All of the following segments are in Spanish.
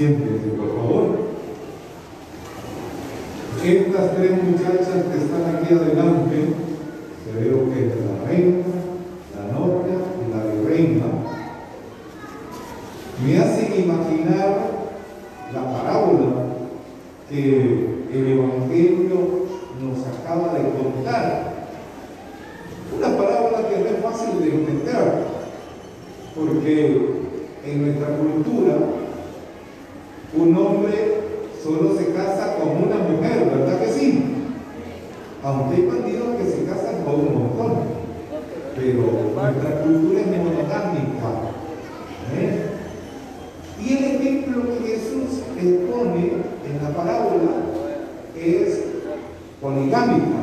Siéntese, por favor. Estas tres muchachas que están aquí adelante nuestra cultura, un hombre solo se casa con una mujer, ¿verdad que sí? Aunque hay bandidos que se casan con un montón, pero nuestra cultura es monogámica. ¿eh? Y el ejemplo que Jesús expone en la parábola es poligámica.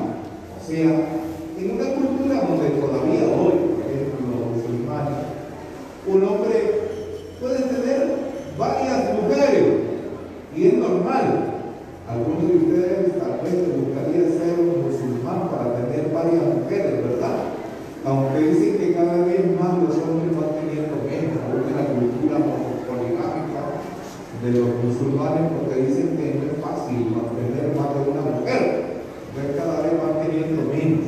porque dicen que no es fácil mantener más de una mujer, entonces cada vez van teniendo menos.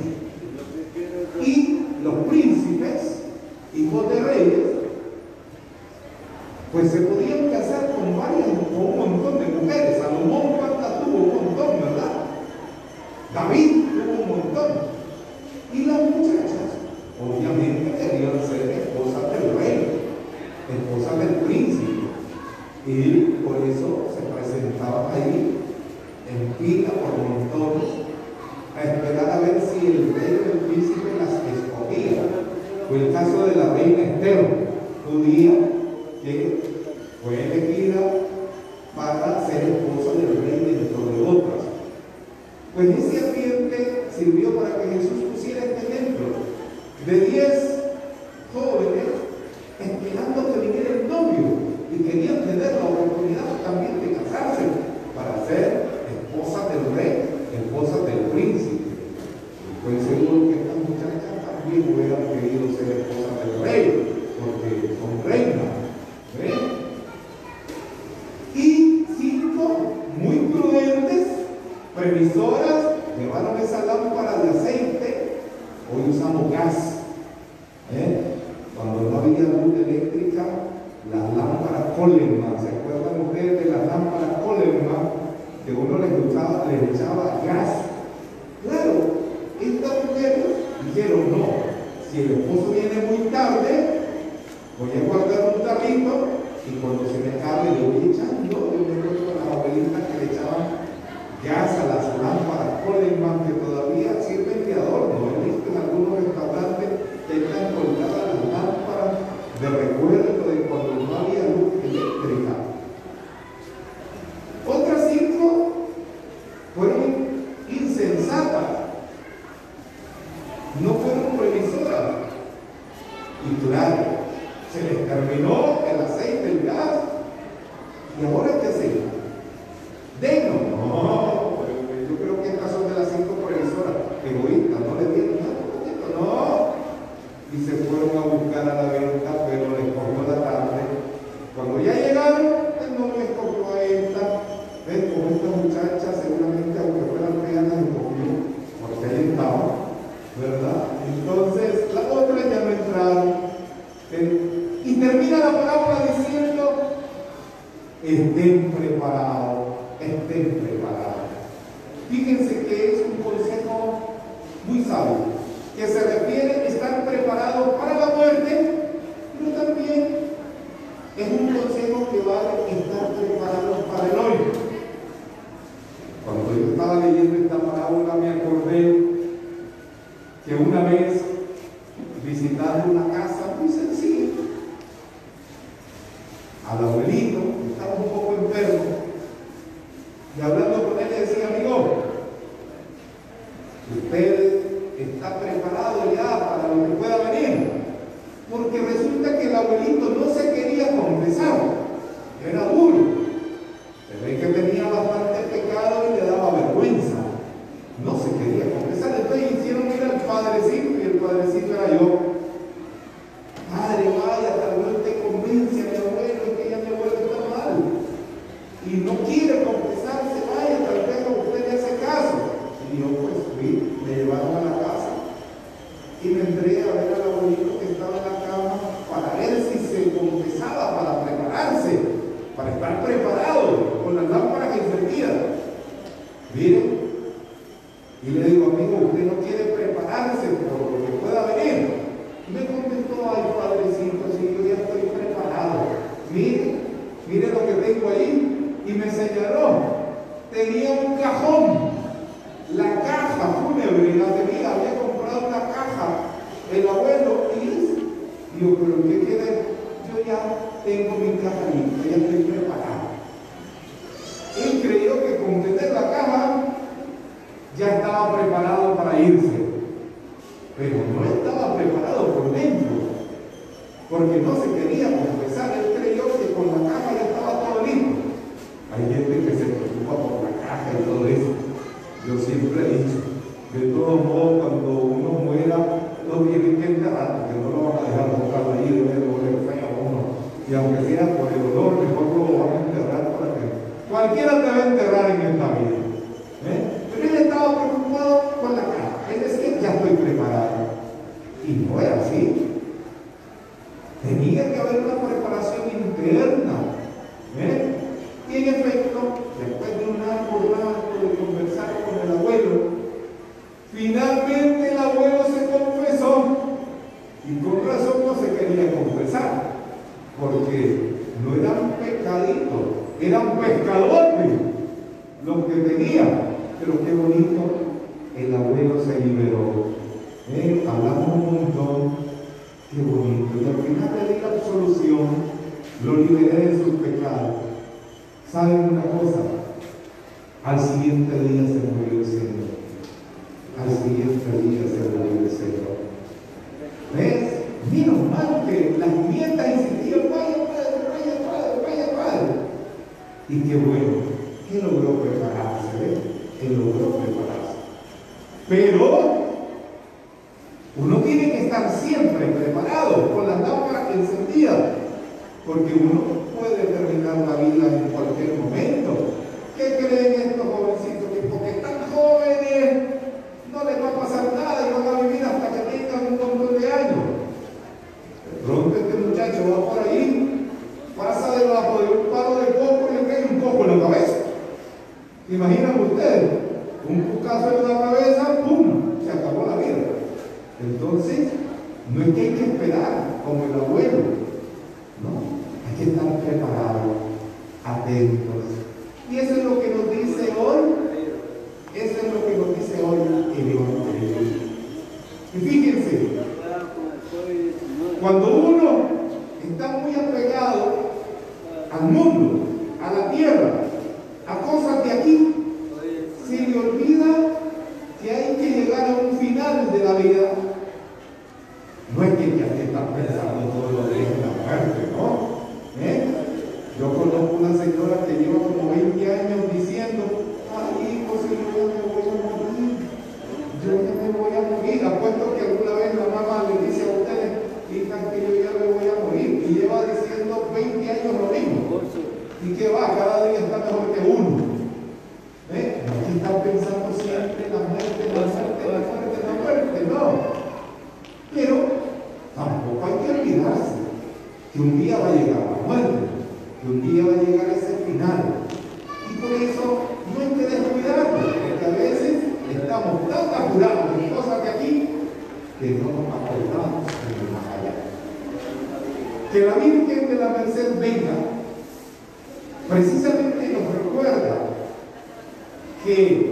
Y los príncipes, hijos de reyes, pues se podían casar con varias, con un montón de mujeres, a Pues mi sirviente sirvió para que Jesús pusiera este ejemplo de diez no. Si el esposo viene muy tarde, voy a guardar un tarrito y cuando se me acabe le voy echando, yo me con las abuelitas que le echaban gas a las lámparas Coleman que todavía sirven de adorno. He visto en algunos restaurantes que están colgadas las lámparas de recuerdo de cuando no había y se fueron a buscar a la Hay gente que se preocupa por la caja y todo eso. Yo siempre he dicho, de todos modos, cuando uno muera, no tiene que enterrar, porque no lo van a dejar botar ahí, no le a uno. Y aunque sea por el dolor, mejor lo van a enterrar para que. Cualquiera te va a enterrar en esta vida. ¿eh? Pero él estaba preocupado con la caja. Él decía, ya estoy preparado. Y no era así. Pero qué bonito, el abuelo se liberó. ¿Eh? Hablamos un montón, qué bonito. Y al final le di la absolución, lo liberé de sus pecados. ¿Saben una cosa? Al siguiente día se murió el Señor. Al siguiente día se murió el Señor. ¿Ves? Menos mal que las nietas insistían, vaya padre, vaya padre, vaya padre. Y qué bueno, qué logró prepararse. ¿ves? él logró prepararse. Pero uno tiene que estar siempre preparado, con las lámparas encendidas, porque uno puede terminar la vida en No es que ya te estás pensando todo lo de la muerte, ¿no? ¿Eh? Yo conozco una señora que lleva que la Virgen de la Merced venga, precisamente nos recuerda que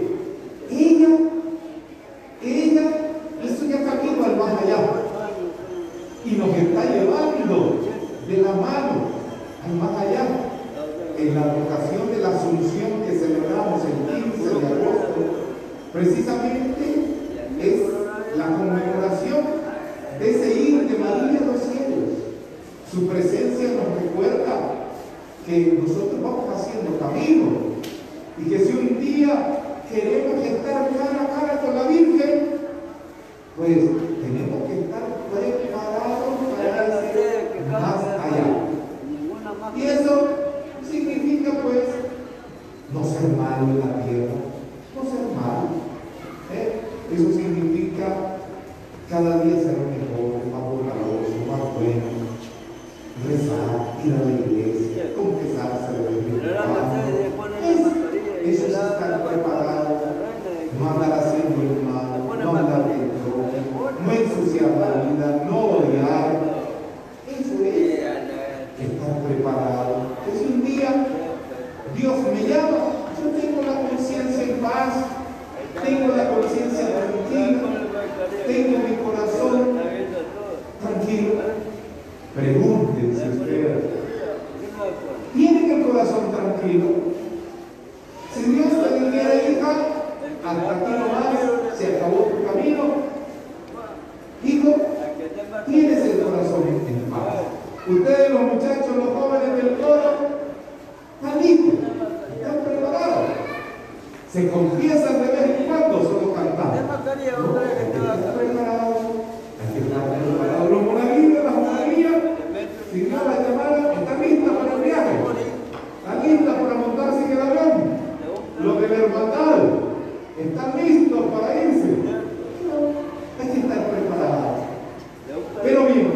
pues no ser malo en la tierra, no ser malo. ¿eh? Eso significa cada día ser mejor, más bondadoso, más bueno, rezar, ir a la iglesia, confesarse de Eso es estar preparado, no andar haciendo el mal, no andar en droga, no ensuciar la vida, no odiar. Eso es estar preparado. Que si un día Dios me llama, yo tengo la conciencia en paz, tengo la conciencia tranquila, tengo mi corazón tranquilo. Pregúntense ustedes. ¿Tienen el corazón tranquilo? Si Dios te dijera, hija, hasta aquí nomás, se acabó tu camino. Hijo, tienes el corazón en paz. Ustedes, los muchachos, los jóvenes del coro, están listos, están preparados. Se confiesan de vez en cuando, solo cantando. No, hay que estar preparado, hay que estar preparado. Los monaguillos, las monaguillas, si Dios las llamara, están listas para el viaje. Están listas para montarse en el avión. Los de la hermandad están listos para irse. Hay que estar preparados. Pero bien,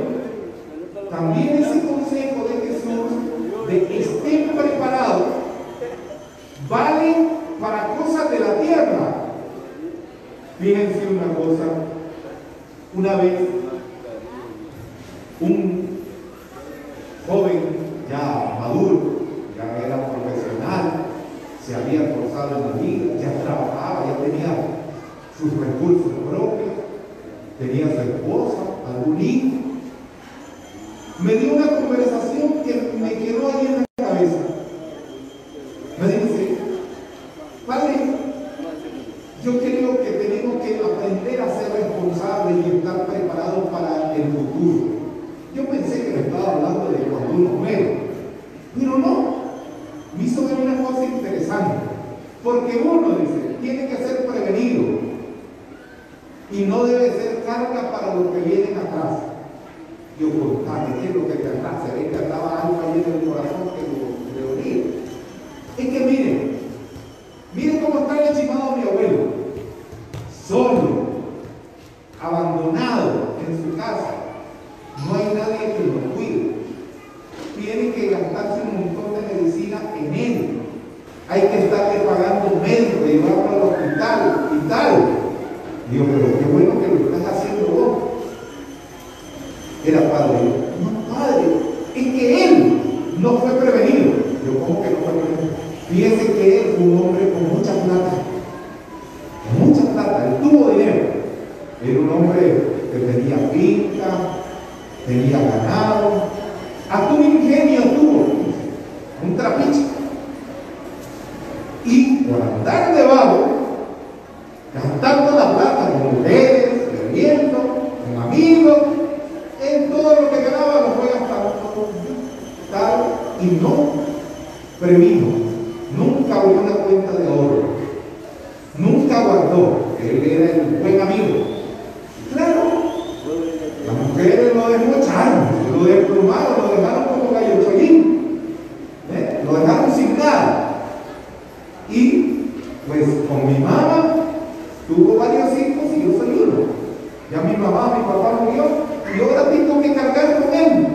también ese consejo de Jesús de que estén preparados vale para cosas de la tierra. Fíjense una cosa, una vez un joven ya maduro, ya era profesional, se había esforzado en la vida, ya trabajaba, ya tenía sus recursos propios, tenía su esposa, algún hijo. Me dio una conversación que me quedó ahí en la cabeza. Me dice, Padre, yo creo que tenemos que aprender a ser responsables y estar preparados para el futuro. Yo pensé que me estaba hablando de cuando uno muere, pero no. Me hizo ver una cosa interesante, porque uno dice, tiene que ser prevenido y no debe ser carga para los que vienen atrás. Yo contaba, ¿qué es lo que te? Se ve que andaba algo ahí en el corazón que lo, le dolía. Es que miren, miren cómo está el chimado mi abuelo, solo, abandonado en su casa, no hay nadie que lo cuide. Tiene que gastarse un montón de medicina en él. Hay que estarle pagando médico, llevarlo al hospital y tal. Digo, pero qué bueno que lo estás haciendo vos. Era padre. No, padre, es que él no fue prevenido. Yo, ¿cómo que no fue prevenido? Fíjense que él fue un hombre con mucha plata. Con mucha plata, él tuvo dinero. Era un hombre que tenía tenía ganado, hasta un ingenio tuvo, un trapiche. Y por andar debajo, gastando la plata con mujeres, bebiendo, con amigos, en todo lo que ganaba lo fue gastando. Y no previno, nunca abrió una cuenta de oro, nunca guardó, él era el buen amigo. Claro, las mujeres lo desmocharon, lo lo dejaron como gallo cholín, ¿eh? lo dejaron sin nada. Y pues con mi mamá tuvo varios hijos y yo soy uno. Ya mi mamá, mi papá murió y ahora tengo que cargar con él.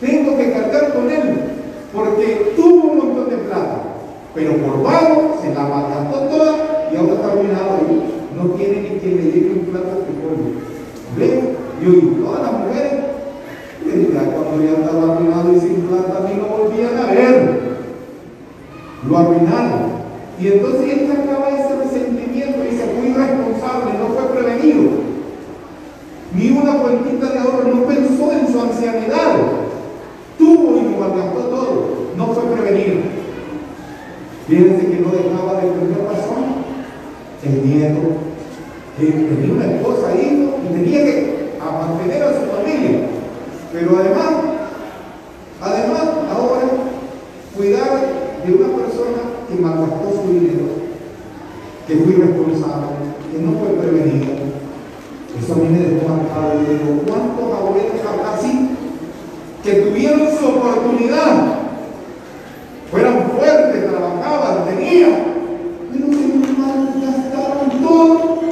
Tengo que cargar con él porque tuvo un montón de plata, pero por vago se la malgastó toda y ahora está arruinado ahí. No tiene ni quien le lleve un plato de pollo. ¿Ven? Y hoy todas las mujeres, estaba arruinado y sin plata, mí no volvían a ver. Lo arruinaron. Y entonces él sacaba ese resentimiento y se fue irresponsable, no fue prevenido. Ni una cuentita de oro, no pensó en su ancianidad. Tuvo y lo malgastó todo, no fue prevenido. Fíjense que no dejaba de tener razón. El nieto, que tenía una esposa, hijo, y tenía que a mantener a su familia. Pero además, además, ahora, cuidar de una persona que malgastó su dinero, que fue irresponsable, que no fue prevenido. Eso a mí me dejó marcado y digo, ¿cuántos abuelos habrá así? Que tuvieron su oportunidad, fueran fuertes, trabajaban, tenían, pero se malgastaron todo.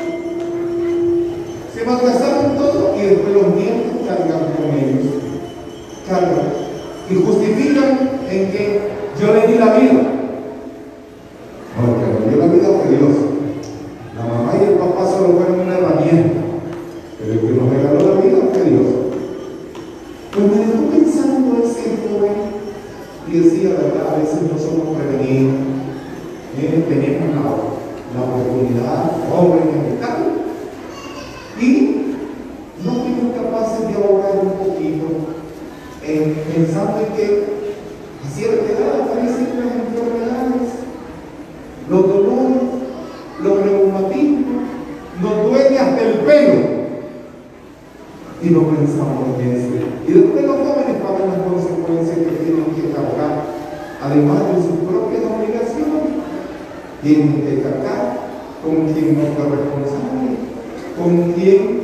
Se malgastaron todo y después los nietos cargan con ellos. Cargan. Y justifican en que yo le di la vida. No, el que me dio la vida fue Dios. La mamá y el papá solo fueron una herramienta. Pero el que nos regaló la vida fue Dios. Pues me dejó pensando ese joven y decía, ¿verdad? A veces no somos prevenidos. Eh, tenemos la, la oportunidad, jóvenes y tal. Y no fuimos capaces de ahogar un poquito que a cierta edad aparecen las enfermedades, los dolores, los reumatismos, nos duele hasta el pelo. Y no pensamos en eso. Y después los jóvenes pagan las consecuencias que tienen que cargar, además de sus propias obligaciones, tienen que cargar con quien no fue responsable, con quien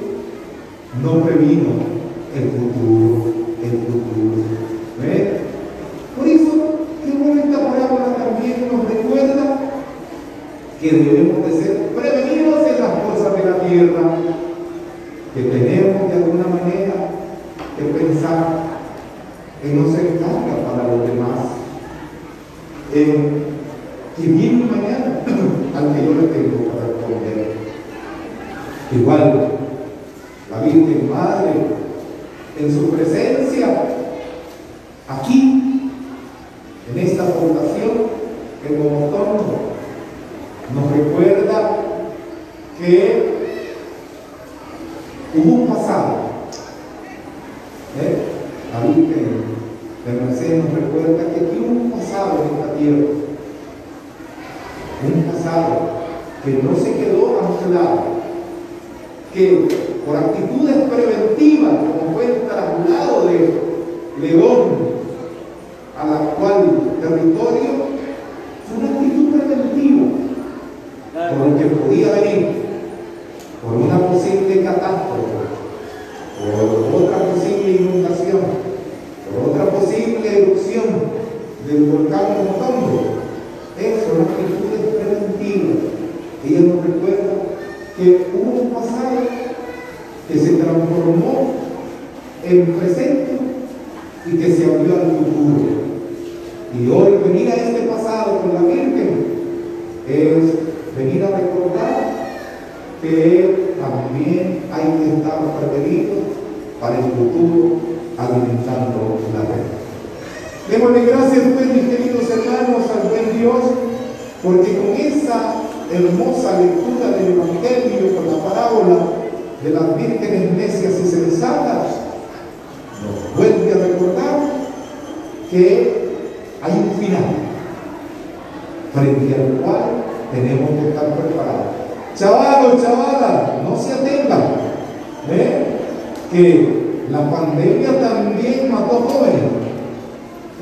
no previno el futuro, el futuro. ¿Ve? Por eso, qué bueno esta parábola también nos recuerda que debemos de ser en las cosas de la tierra, que tenemos de alguna manera que pensar en no ser carga para los demás, en viene mañana al que yo le tengo para responder. Igual, la Virgen Madre, en su presencia, aquí, en esta fundación, en Momotongo, nos recuerda que hubo un pasado. ¿eh? La Virgen de Mercedes nos recuerda que aquí hubo un pasado en esta tierra. Un pasado que no se quedó anclado, que por actitudes preventivas, como fue el traslado de León al actual territorio, fue una actitud preventiva por lo que podía venir, por una posible catástrofe, por otra posible inundación, por otra posible erupción del volcán Motombo. Eso, una actitud preventiva. Ella nos recuerda que hubo un pasado que se transformó en presente y que se abrió al futuro. Y hoy venir a este pasado con la Virgen es venir a recordar que también hay que estar prevenidos para el futuro alimentando la fe. Démosle gracias pues mis queridos hermanos al buen Dios, porque con esa hermosa lectura del Evangelio, con la parábola de las vírgenes necias y sensatas, nos vuelve a recordar que hay un final frente al cual tenemos que estar preparados. Chavalos, chavalas, no se atengan. ¿eh? Que la pandemia también mató jóvenes.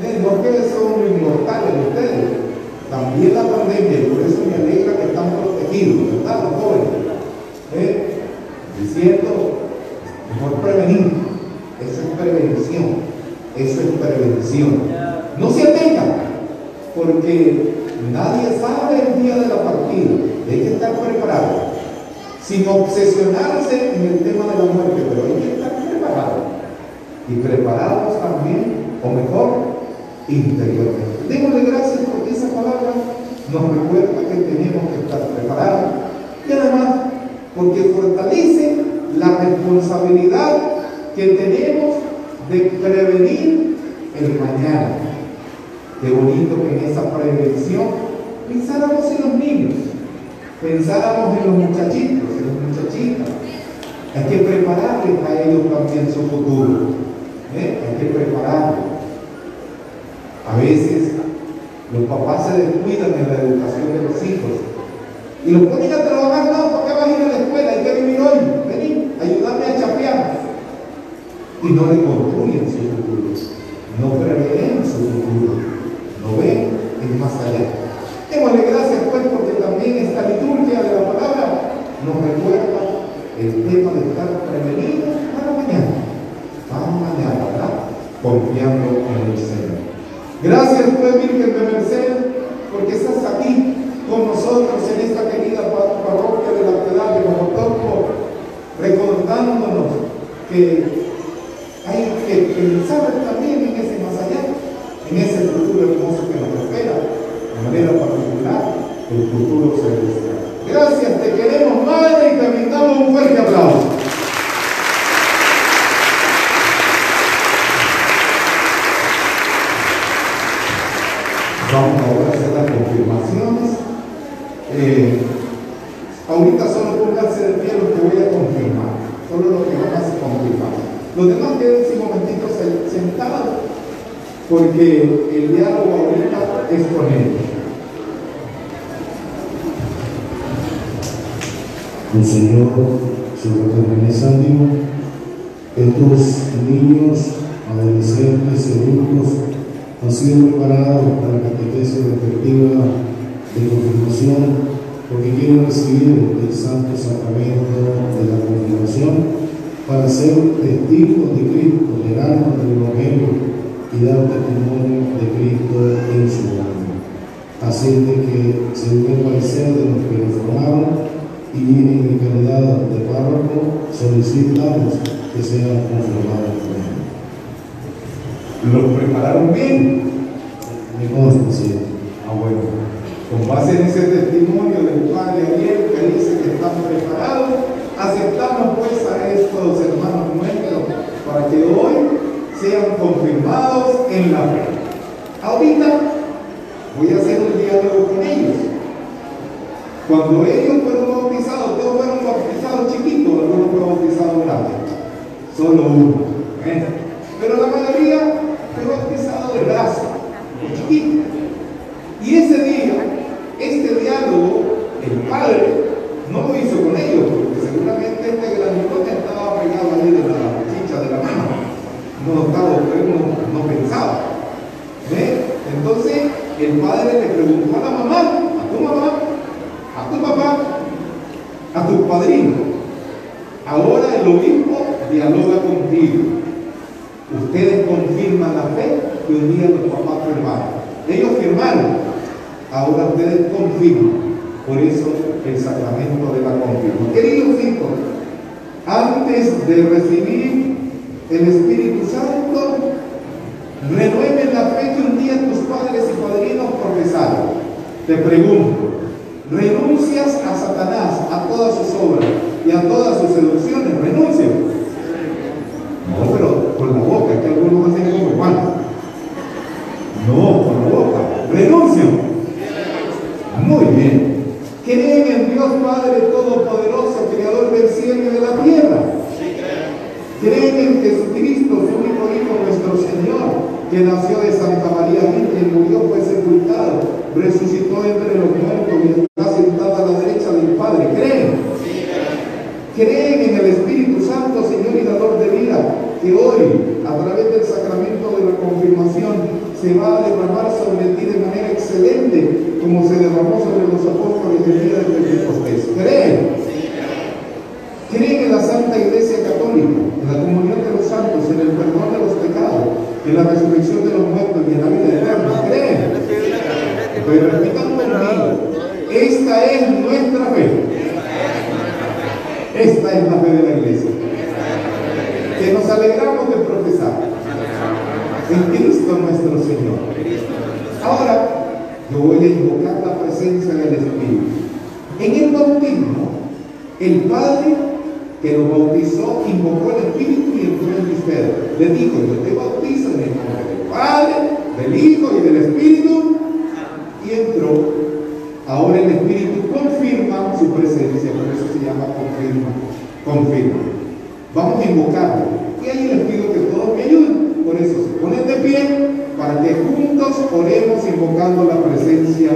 ¿eh? No que son inmortales ustedes. También la pandemia, y por eso me alegra que están protegidos, ¿verdad? Los jóvenes. ¿eh? Diciendo, mejor prevenir. Eso es prevención. Eso es prevención. No se atengan, porque nadie sabe el día de la partida. Hay que estar preparado, sin obsesionarse en el tema de la muerte, pero hay que estar preparados. Y preparados también, o mejor, interiormente. Démosle gracias porque esa palabra nos recuerda que tenemos que estar preparados. Y además, porque fortalece la responsabilidad que tenemos de prevenir el mañana. Qué bonito que en esa prevención pensáramos en los niños, pensáramos en los muchachitos, en las muchachitas. Hay que prepararles a ellos también su futuro. ¿eh? Hay que prepararlos. A veces los papás se descuidan en la educación de los hijos y los ponen a trabajar, no, ¿por qué vas a ir a la escuela? Hay que vivir hoy, vení, ayúdame a chapear. Y no le construyen su futuro, no prevén su futuro, no ven el más allá. Démosle gracias pues porque también esta liturgia de la palabra nos recuerda el tema de estar prevenidos para mañana, para mañana, ¿verdad? Confiando en el Señor. Gracias pues Virgen de Merced porque estás aquí con nosotros en esta querida parroquia de la piedad de Mojotopo, recordándonos que hay que pensar también en ese más allá, en ese futuro hermoso que nos espera, de manera particular, el futuro celestial. Gracias, te queremos Madre y te brindamos un fuerte aplauso. Vamos ahora a hacer las confirmaciones. Eh, ahorita solo pónganse de pie lo que voy a confirmar, solo lo que vamos a confirmar. Los demás queden un momentito sentados, porque el diálogo ahorita es con ellos. El Señor, fraternidad ánimo, estos niños, adolescentes y adultos han sido preparados para la catequesis respectiva de confirmación porque quieren recibir el santo sacramento de la confirmación para ser testigos de Cristo, alma del Evangelio y dar testimonio de Cristo en su alma. Así de que, según el parecer de los que lo formaron y en mi calidad de párroco, solicitamos que sean confirmados por él. ¿Lo prepararon bien? Me consta, sí. Ah, bueno. Con base en ese testimonio del padre Ariel que dice que están preparados, aceptamos pues a estos hermanos nuestros para que hoy sean confirmados en la fe. Ahorita voy a hacer un diálogo con ellos. Cuando ellos fueron bautizados, todos fueron bautizados chiquitos, algunos fueron bautizados grandes. Solo uno. ¿eh? Pero la mayoría fue bautizado de brazo, de chiquito. Y ese día, este diálogo, el padre no lo hizo con ellos, porque seguramente este grandote estaba pegado ahí de la chicha de la mano. No estaba, no, no pensaba. ¿Ve? Entonces, el padre le preguntó a la mamá, a tu mamá, a tu papá, a tu padrino. Ahora el obispo dialoga contigo. Ustedes confirman la fe que un día los papás firmaron. Ellos firmaron. Ahora ustedes confirman. Por eso el sacramento de la confirmación. Queridos hijos, antes de recibir el Espíritu Santo, renueven la fe que un día tus padres y padrinos profesaron. Te pregunto, ¿renuncias a Satanás, a todas sus obras y a todas sus seducciones? ¿Renuncias? No, pero con la boca, que algunos hacen como Juan. No, con la boca. ¿Renuncio? Muy bien. ¿Creen en Dios Padre Todopoderoso, Creador del cielo y de la tierra? ¿Creen en Jesucristo, su único Hijo, nuestro Señor, que nació de Santa María Virgen, murió, fue sepultado, resucitó entre los muertos y está sentado a la derecha del Padre? ¿Creen? ¿Creen en el Espíritu Santo, Señor y dador de vida, que hoy, a través del sacramento de la confirmación, se va a derramar sobre ti de manera excelente, como se derramó sobre los apóstoles el día de Pentecostés. ¿Creen? ¿Creen en la Santa Iglesia Católica, en la comunión de los santos, en el perdón de los pecados, en la resurrección de los muertos y en la vida eterna? ¿Creen? Pero repitan conmigo, esta es nuestra fe. Esta es la fe de la Iglesia. Que nos alegramos de profesar en Cristo nuestro Señor. Ahora, yo voy a invocar la presencia del Espíritu. En el bautismo, el Padre que lo bautizó invocó el Espíritu y entró en ustedes. Le dijo, yo te bautizo en el nombre del Padre, del Hijo y del Espíritu. Y entró. Ahora el Espíritu confirma su presencia, por eso se llama confirma. Confirma. Vamos a invocarlo. Y ahí les pido que todos me ayuden. Por eso se ponen de pie para que juntos oremos invocando la presencia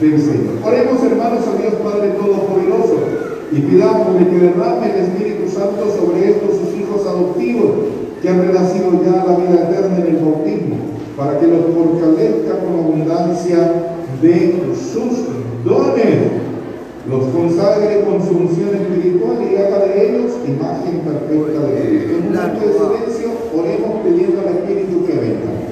del Señor. Oremos hermanos a Dios Padre Todopoderoso y pidámosle que derrame el Espíritu Santo sobre estos sus hijos adoptivos, que han renacido ya a la vida eterna en el bautismo, para que los fortalezca con abundancia de sus dones, los consagre con su unción espiritual y haga de ellos imagen perfecta de Dios. En un momento de silencio, oremos pidiendo al Espíritu que venga.